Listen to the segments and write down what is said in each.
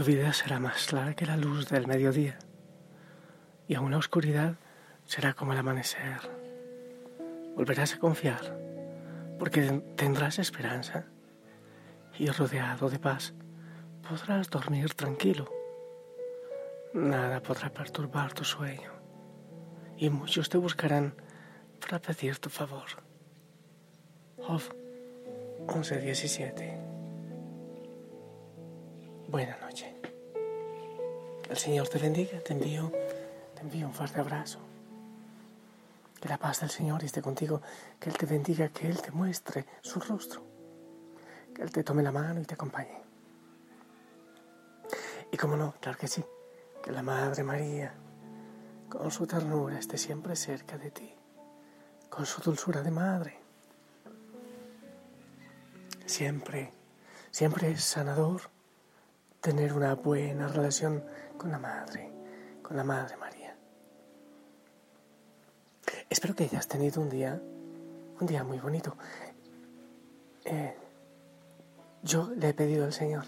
Tu vida será más clara que la luz del mediodía y aún la oscuridad será como el amanecer. Volverás a confiar porque tendrás esperanza y rodeado de paz podrás dormir tranquilo. Nada podrá perturbar tu sueño y muchos te buscarán para pedir tu favor. Job 11:17 Buena noche. El Señor te bendiga, te envío, te envío un fuerte abrazo. Que la paz del Señor esté contigo, que Él te bendiga, que Él te muestre su rostro, que Él te tome la mano y te acompañe. Y como no, claro que sí, que la Madre María, con su ternura, esté siempre cerca de ti, con su dulzura de madre. Siempre, siempre es sanador tener una buena relación con la Madre, con la Madre María. Espero que hayas tenido un día, un día muy bonito. Eh, yo le he pedido al Señor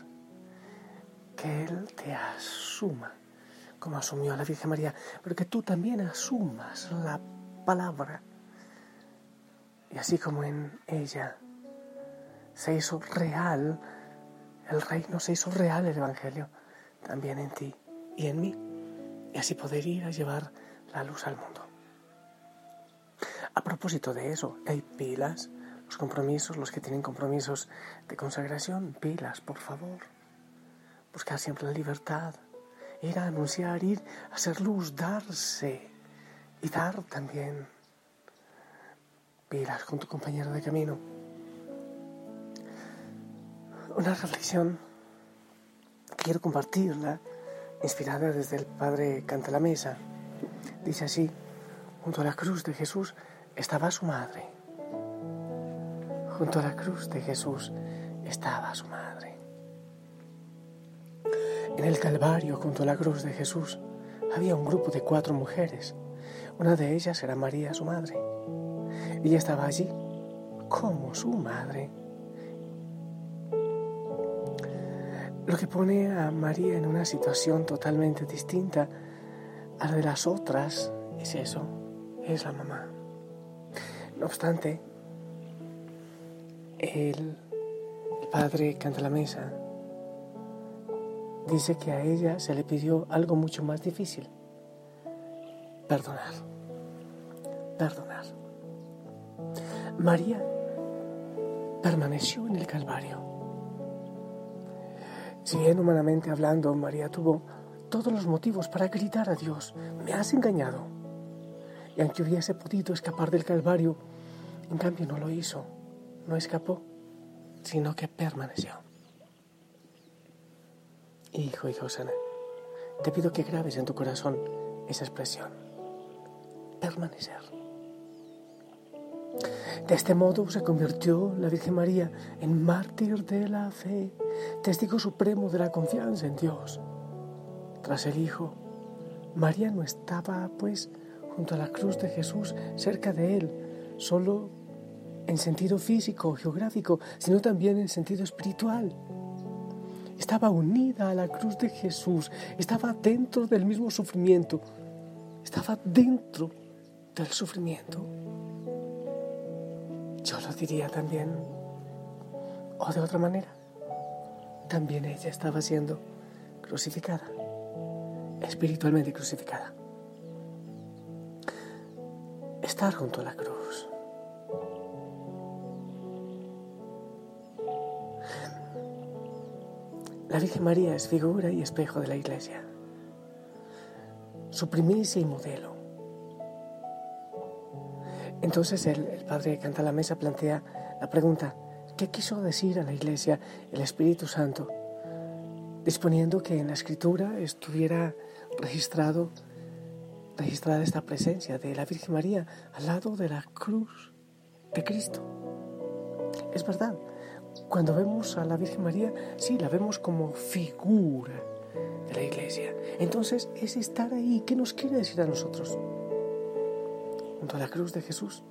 que Él te asuma como asumió a la Virgen María, pero que tú también asumas la palabra. Y así como en ella se hizo real el reino se hizo real el Evangelio también en ti y en mí, y así poder ir a llevar la luz al mundo. A propósito de eso, hay pilas, los compromisos, los que tienen compromisos de consagración, pilas, por favor. Buscar siempre la libertad, ir a anunciar, ir a hacer luz, darse y dar también pilas con tu compañero de camino una reflexión quiero compartirla, inspirada desde el Padre Canta la Mesa. Dice así, junto a la cruz de Jesús estaba su madre. Junto a la cruz de Jesús estaba su madre. En el Calvario, junto a la cruz de Jesús, había un grupo de cuatro mujeres. Una de ellas era María, su madre. Ella estaba allí como su madre Lo que pone a María en una situación totalmente distinta a la de las otras es eso, es la mamá. No obstante, el, padre canta la mesa dice que a ella se le pidió algo mucho más difícil, perdonar, perdonar. María permaneció en el Calvario si bien humanamente hablando, María tuvo todos los motivos para gritar a Dios, me has engañado. Y aunque hubiese podido escapar del Calvario, en cambio no lo hizo, no escapó, sino que permaneció. Hijo y Josana, te pido que grabes en tu corazón esa expresión, permanecer. De este modo se convirtió la Virgen María en mártir de la fe, testigo supremo de la confianza en Dios. Tras el Hijo, María no estaba, pues, junto a la cruz de Jesús, cerca de él, solo en sentido físico, geográfico, sino también en sentido espiritual. Estaba unida a la cruz de Jesús, estaba dentro del mismo sufrimiento, estaba dentro del sufrimiento. Diría también, o de otra manera, también ella estaba siendo crucificada, espiritualmente crucificada. Estar junto a la cruz. La Virgen María es figura y espejo de la Iglesia, su primicia y modelo. Entonces el, padre que canta la mesa plantea la pregunta, ¿qué quiso decir a la iglesia el Espíritu Santo? Disponiendo que en la escritura estuviera registrado, registrada esta presencia de la Virgen María al lado de la cruz de Cristo. Es verdad, cuando vemos a la Virgen María, sí, la vemos como figura de la iglesia. Entonces es estar ahí. ¿Qué nos quiere decir a nosotros? Junto a la cruz de Jesús.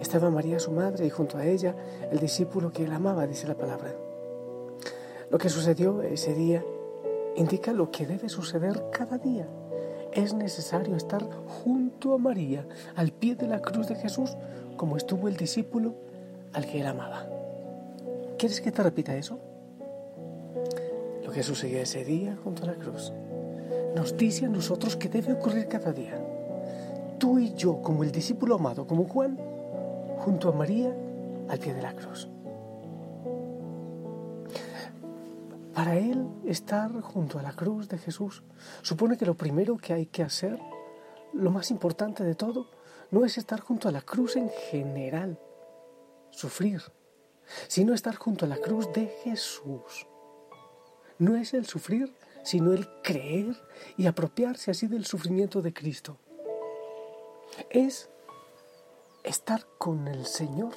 Estaba María su madre y junto a ella el discípulo que él amaba, dice la palabra. Lo que sucedió ese día indica lo que debe suceder cada día. Es necesario estar junto a María, al pie de la cruz de Jesús, como estuvo el discípulo al que él amaba. ¿Quieres que te repita eso? Lo que sucedió ese día junto a la cruz nos dice a nosotros que debe ocurrir cada día. Tú y yo, como el discípulo amado, como Juan, junto a María, al pie de la cruz. Para él, estar junto a la cruz de Jesús supone que lo primero que hay que hacer, lo más importante de todo, no es estar junto a la cruz en general, sufrir, sino estar junto a la cruz de Jesús. No es el sufrir, sino el creer y apropiarse así del sufrimiento de Cristo. Es estar con el Señor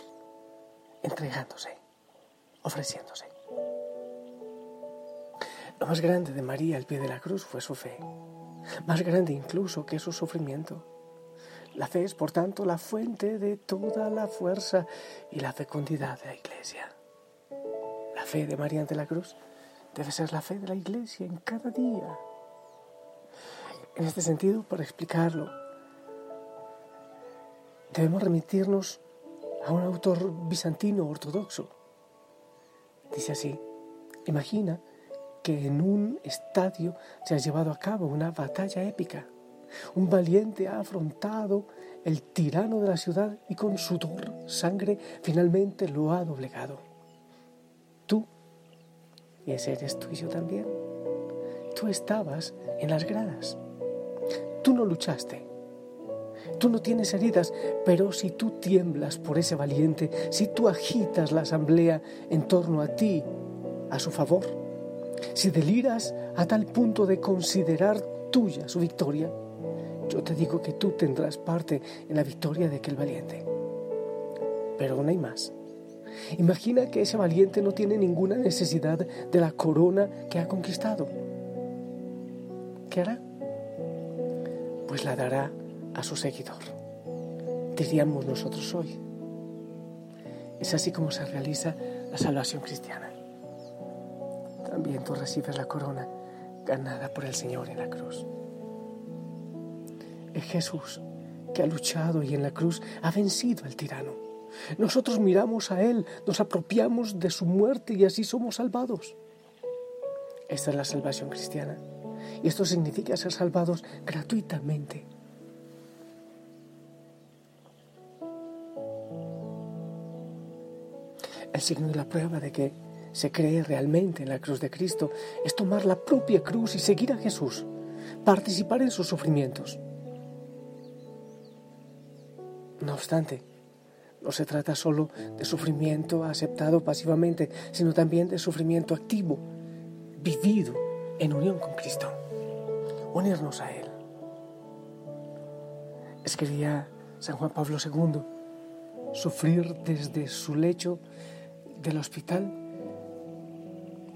entregándose, ofreciéndose. Lo más grande de María al pie de la cruz fue su fe, más grande incluso que su sufrimiento. La fe es, por tanto, la fuente de toda la fuerza y la fecundidad de la Iglesia. La fe de María ante la cruz debe ser la fe de la Iglesia en cada día. En este sentido, para explicarlo, debemos remitirnos a un autor bizantino ortodoxo. Dice así, imagina que en un estadio se ha llevado a cabo una batalla épica. Un valiente ha afrontado el tirano de la ciudad y con sudor, sangre, finalmente lo ha doblegado. Tú, y ese eres tú y yo también, tú estabas en las gradas. Tú no luchaste. Tú no tienes heridas, pero si tú tiemblas por ese valiente, si tú agitas la asamblea en torno a ti, a su favor, si deliras a tal punto de considerar tuya su victoria, yo te digo que tú tendrás parte en la victoria de aquel valiente. Pero aún hay más. Imagina que ese valiente no tiene ninguna necesidad de la corona que ha conquistado. ¿Qué hará? Pues la dará a su seguidor. Diríamos nosotros hoy. Es así como se realiza la salvación cristiana también tú recibes la corona ganada por el Señor en la cruz. Es Jesús que ha luchado y en la cruz ha vencido al tirano. Nosotros miramos a Él, nos apropiamos de su muerte y así somos salvados. Esta es la salvación cristiana. Y esto significa ser salvados gratuitamente. El signo de la prueba de que se cree realmente en la cruz de Cristo es tomar la propia cruz y seguir a Jesús, participar en sus sufrimientos. No obstante, no se trata solo de sufrimiento aceptado pasivamente, sino también de sufrimiento activo, vivido en unión con Cristo. Unirnos a Él. Escribía San Juan Pablo II, sufrir desde su lecho del hospital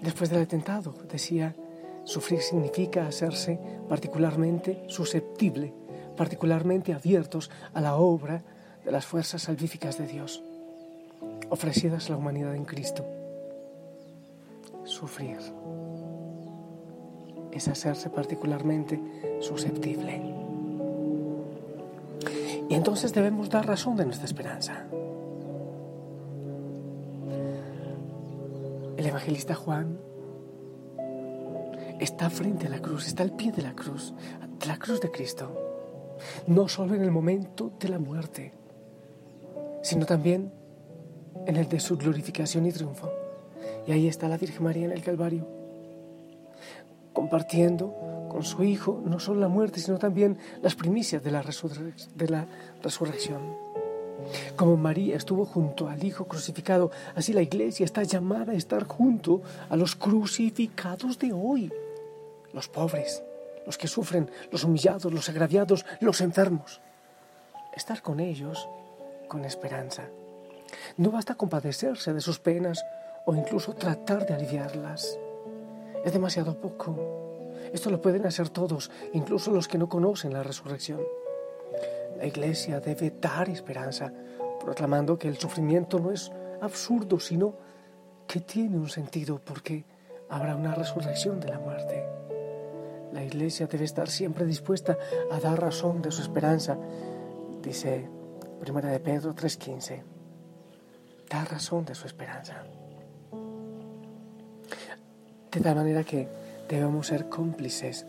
después del atentado. Decía, sufrir significa hacerse particularmente susceptible, particularmente abiertos a la obra de las fuerzas salvíficas de Dios, ofrecidas a la humanidad en Cristo. Sufrir es hacerse particularmente susceptible. Y entonces debemos dar razón de nuestra esperanza. Evangelista Juan está frente a la cruz, está al pie de la cruz, de la cruz de Cristo. No solo en el momento de la muerte, sino también en el de su glorificación y triunfo. Y ahí está la Virgen María en el Calvario, compartiendo con su Hijo no solo la muerte, sino también las primicias de la, de la resurrección. Como María estuvo junto al Hijo crucificado, así la iglesia está llamada a estar junto a los crucificados de hoy, los pobres, los que sufren, los humillados, los agraviados, los enfermos. Estar con ellos con esperanza. No basta compadecerse de sus penas o incluso tratar de aliviarlas. Es demasiado poco. Esto lo pueden hacer todos, incluso los que no conocen la resurrección. La iglesia debe dar esperanza, proclamando que el sufrimiento no es absurdo, sino que tiene un sentido porque habrá una resurrección de la muerte. La iglesia debe estar siempre dispuesta a dar razón de su esperanza, dice Primera de Pedro 3:15. Dar razón de su esperanza. De tal manera que debemos ser cómplices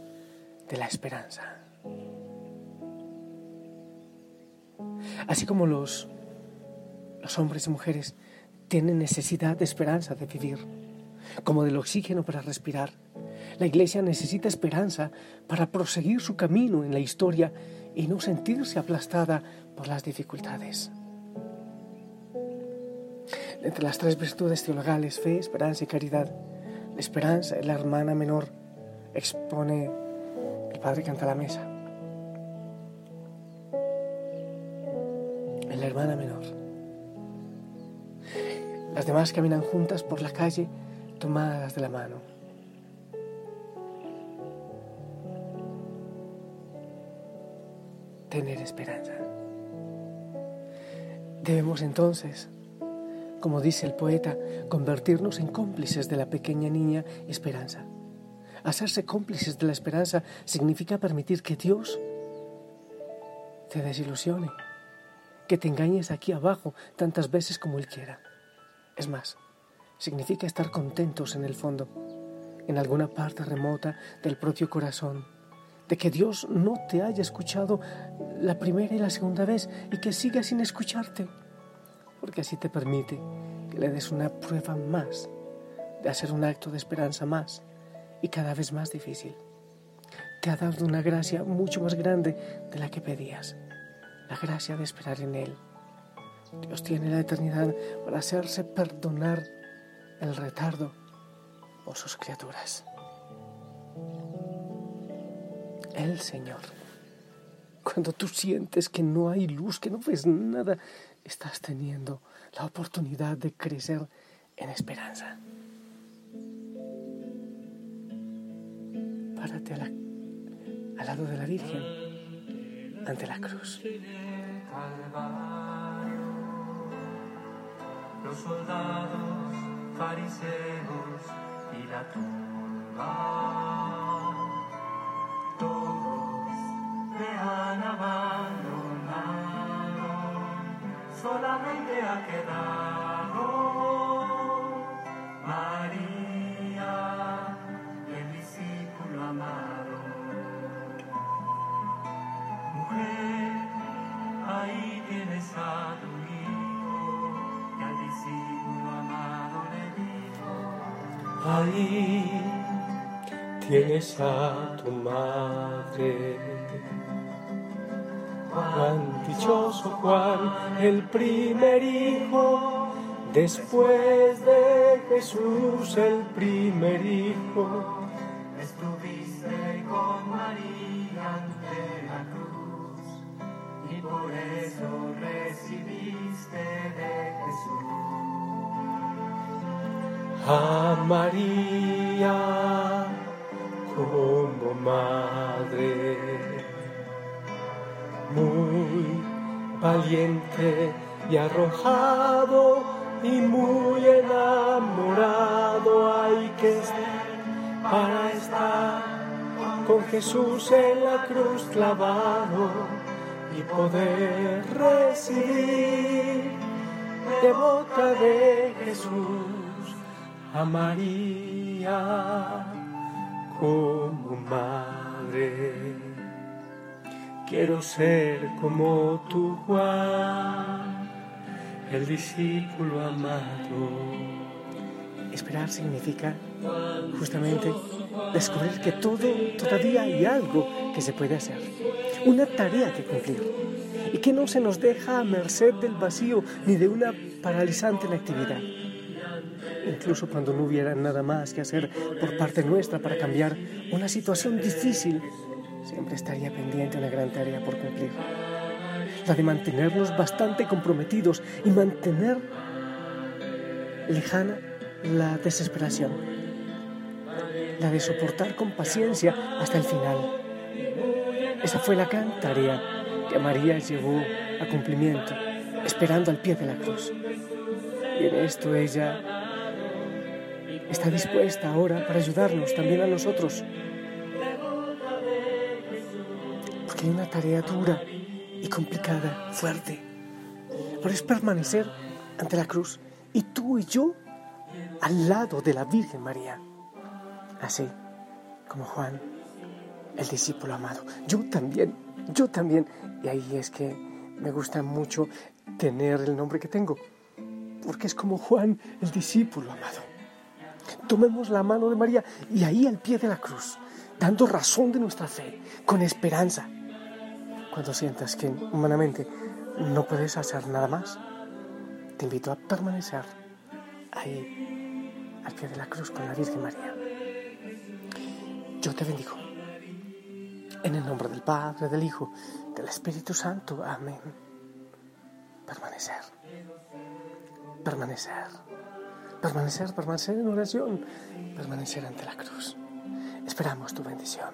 de la esperanza. Así como los, los hombres y mujeres tienen necesidad de esperanza de vivir, como del oxígeno para respirar, la iglesia necesita esperanza para proseguir su camino en la historia y no sentirse aplastada por las dificultades. Entre las tres virtudes teologales, fe, esperanza y caridad, la esperanza es la hermana menor, expone el Padre canta la hermana menor. Las demás caminan juntas por la calle tomadas de la mano. Tener esperanza. Debemos entonces, como dice el poeta, convertirnos en cómplices de la pequeña niña Esperanza. Hacerse cómplices de la esperanza significa permitir que Dios te desilusione, que te engañes aquí abajo tantas veces como Él quiera. Es más, significa estar contentos en el fondo, en alguna parte remota del propio corazón, de que Dios no te haya escuchado la primera y la segunda vez y que siga sin escucharte, porque así te permite que le des una prueba más de hacer un acto de esperanza más y cada vez más difícil. Te ha dado una gracia mucho más grande de la que pedías, la gracia de esperar en Él. Dios tiene la eternidad para hacerse perdonar el retardo por sus criaturas. El Señor. Cuando tú sientes que no hay luz, que no ves nada, estás teniendo la oportunidad de crecer en esperanza. Párate al lado de la Virgen, ante la cruz. Los soldados, fariseos y la tumba, todos le han abandonado, solamente ha quedado. Ahí tienes a tu madre. Juan, dichoso Juan, el primer hijo, después de Jesús el primer hijo. A María como madre, muy valiente y arrojado y muy enamorado hay que ser para estar con Jesús en la cruz clavado y poder recibir de boca de Jesús a María como madre. Quiero ser como tu Juan, el discípulo amado. Esperar significa justamente descubrir que todo, todavía hay algo que se puede hacer, una tarea que cumplir y que no se nos deja a merced del vacío ni de una paralizante actividad incluso cuando no hubiera nada más que hacer por parte nuestra para cambiar una situación difícil, siempre estaría pendiente una gran tarea por cumplir. La de mantenernos bastante comprometidos y mantener lejana la desesperación. La de soportar con paciencia hasta el final. Esa fue la gran tarea que María llevó a cumplimiento, esperando al pie de la cruz. Y en esto ella está dispuesta ahora para ayudarnos también a nosotros. porque hay una tarea dura y complicada, fuerte. Pero es permanecer ante la cruz y tú y yo al lado de la Virgen María. Así como Juan, el discípulo amado. Yo también, yo también. Y ahí es que me gusta mucho tener el nombre que tengo, porque es como Juan, el discípulo amado. Tomemos la mano de María y ahí al pie de la cruz, dando razón de nuestra fe, con esperanza. Cuando sientas que humanamente no puedes hacer nada más, te invito a permanecer ahí al pie de la cruz con la Virgen María. Yo te bendigo. En el nombre del Padre, del Hijo, del Espíritu Santo. Amén. Permanecer. Permanecer. Permanecer, permanecer en oración. Permanecer ante la cruz. Esperamos tu bendición.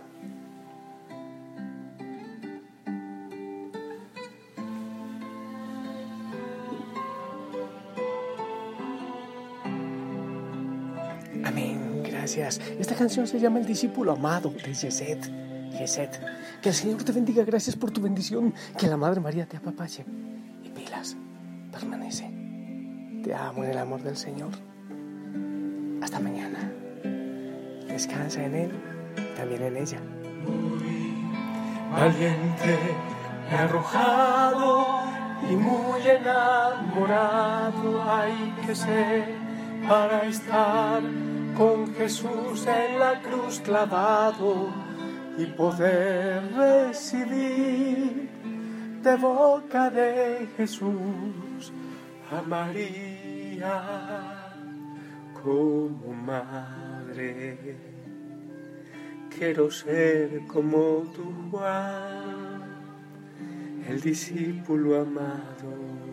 Amén, gracias. Esta canción se llama El discípulo amado de Yeset. Yeset. Que el Señor te bendiga, gracias por tu bendición. Que la Madre María te apapache. Y pilas, permanece. Te amo en el amor del Señor. Hasta mañana. Descansa en Él, también en ella. Valiente me ha arrojado y muy enamorado hay que ser para estar con Jesús en la cruz clavado y poder recibir de boca de Jesús a María como madre. Quiero ser como tu Juan, el discípulo amado.